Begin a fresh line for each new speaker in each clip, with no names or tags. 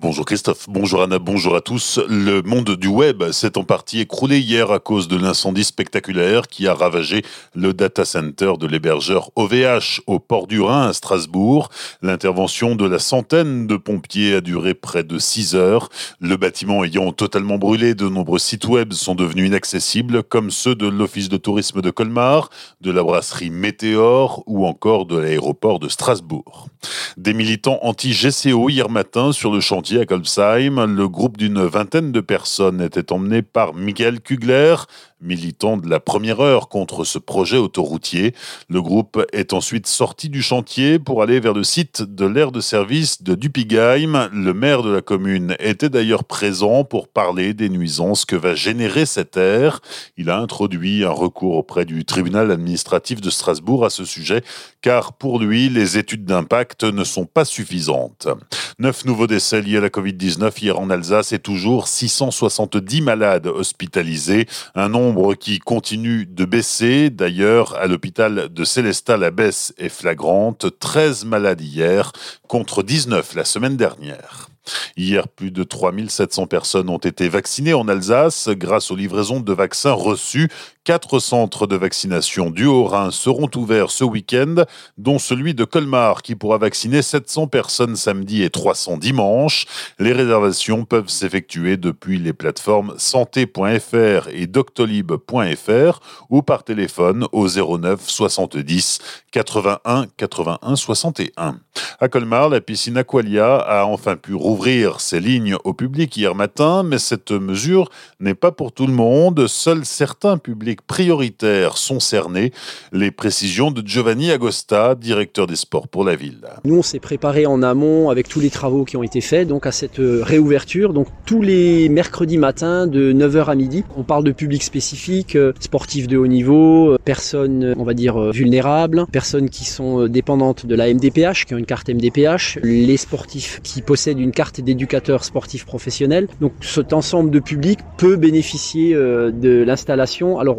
Bonjour Christophe, bonjour Anna, bonjour à tous. Le monde du web s'est en partie écroulé hier à cause de l'incendie spectaculaire qui a ravagé le data center de l'hébergeur OVH au port du Rhin à Strasbourg. L'intervention de la centaine de pompiers a duré près de 6 heures. Le bâtiment ayant totalement brûlé, de nombreux sites web sont devenus inaccessibles comme ceux de l'Office de tourisme de Colmar, de la brasserie Météor ou encore de l'aéroport de Strasbourg. Des militants anti-GCO hier matin sur le chantier à Kolbsheim. Le groupe d'une vingtaine de personnes était emmené par Michael Kugler, militant de la première heure contre ce projet autoroutier. Le groupe est ensuite sorti du chantier pour aller vers le site de l'aire de service de Dupigheim. Le maire de la commune était d'ailleurs présent pour parler des nuisances que va générer cette aire. Il a introduit un recours auprès du tribunal administratif de Strasbourg à ce sujet, car pour lui, les études d'impact ne sont pas suffisantes. Neuf nouveaux décès liés la Covid-19 hier en Alsace et toujours 670 malades hospitalisés. Un nombre nombre qui continue de baisser. D'ailleurs, à l'hôpital de Célestat, la baisse est flagrante. 13 malades hier contre 19 la semaine dernière. Hier, plus de 3700 personnes ont été vaccinées en Alsace grâce aux livraisons de vaccins reçus. Quatre centres de vaccination du Haut-Rhin seront ouverts ce week-end, dont celui de Colmar qui pourra vacciner 700 personnes samedi et 300 dimanche. Les réservations peuvent s'effectuer depuis les plateformes santé.fr et doctolib.fr ou par téléphone au 09 70 81 81 61. À Colmar, la piscine Aqualia a enfin pu rouvrir ses lignes au public hier matin, mais cette mesure n'est pas pour tout le monde. Seuls certains publics prioritaires sont cernés. Les précisions de Giovanni Agosta, directeur des sports pour la ville.
Nous, on s'est préparé en amont avec tous les travaux qui ont été faits, donc à cette réouverture. Donc tous les mercredis matins de 9h à midi, on parle de public spécifique, euh, sportifs de haut niveau, euh, personnes, on va dire, euh, vulnérables, personnes qui sont dépendantes de la MDPH, qui ont une carte MDPH, les sportifs qui possèdent une carte d'éducateur sportif professionnel. Donc cet ensemble de public peut bénéficier euh, de l'installation. Alors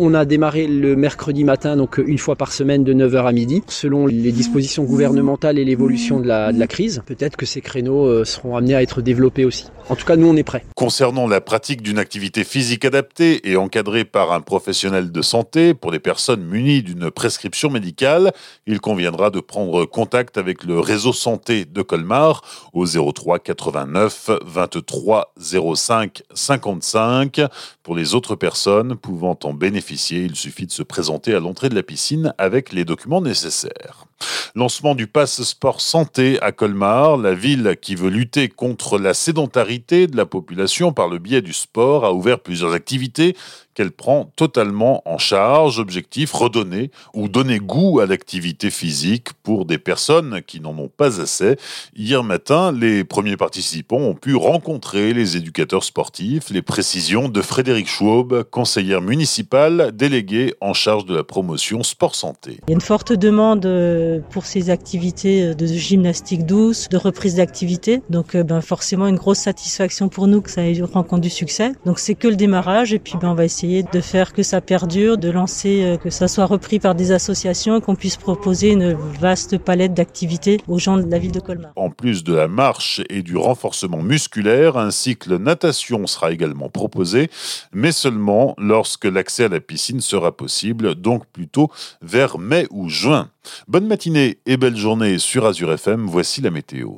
on a démarré le mercredi matin, donc une fois par semaine de 9h à midi, selon les dispositions gouvernementales et l'évolution de la, de la crise. Peut-être que ces créneaux euh, seront amenés à être développés aussi. En tout cas, nous, on est prêts.
Concernant la pratique d'une activité physique adaptée et encadrée par un professionnel de santé pour les personnes munies d'une prescription médicale, il conviendra de prendre contact avec le réseau santé de Colmar au 03 89 23 05 55. Pour les autres personnes pouvant en bénéficier, il suffit de se présenter à l'entrée de la piscine avec les documents nécessaires. Lancement du passe sport santé à Colmar, la ville qui veut lutter contre la sédentarité de la population par le biais du sport a ouvert plusieurs activités qu'elle prend totalement en charge. Objectif redonner ou donner goût à l'activité physique pour des personnes qui n'en ont pas assez. Hier matin, les premiers participants ont pu rencontrer les éducateurs sportifs. Les précisions de Frédéric Schwab, conseillère municipale déléguée en charge de la promotion sport santé.
Il y a une forte demande euh, pour ces activités de gymnastique douce, de reprise d'activité. Donc euh, ben, forcément une grosse satisfaction pour nous que ça ait rencontre du succès. Donc c'est que le démarrage et puis ben, on va essayer de faire que ça perdure, de lancer, euh, que ça soit repris par des associations qu'on puisse proposer une vaste palette d'activités aux gens de la ville de Colmar.
En plus de la marche et du renforcement musculaire, un cycle natation sera également proposé, mais seulement lorsque l'accès à la piscine sera possible, donc plutôt vers mai ou juin. Bonne matinée et belle journée sur Azure FM, voici la météo.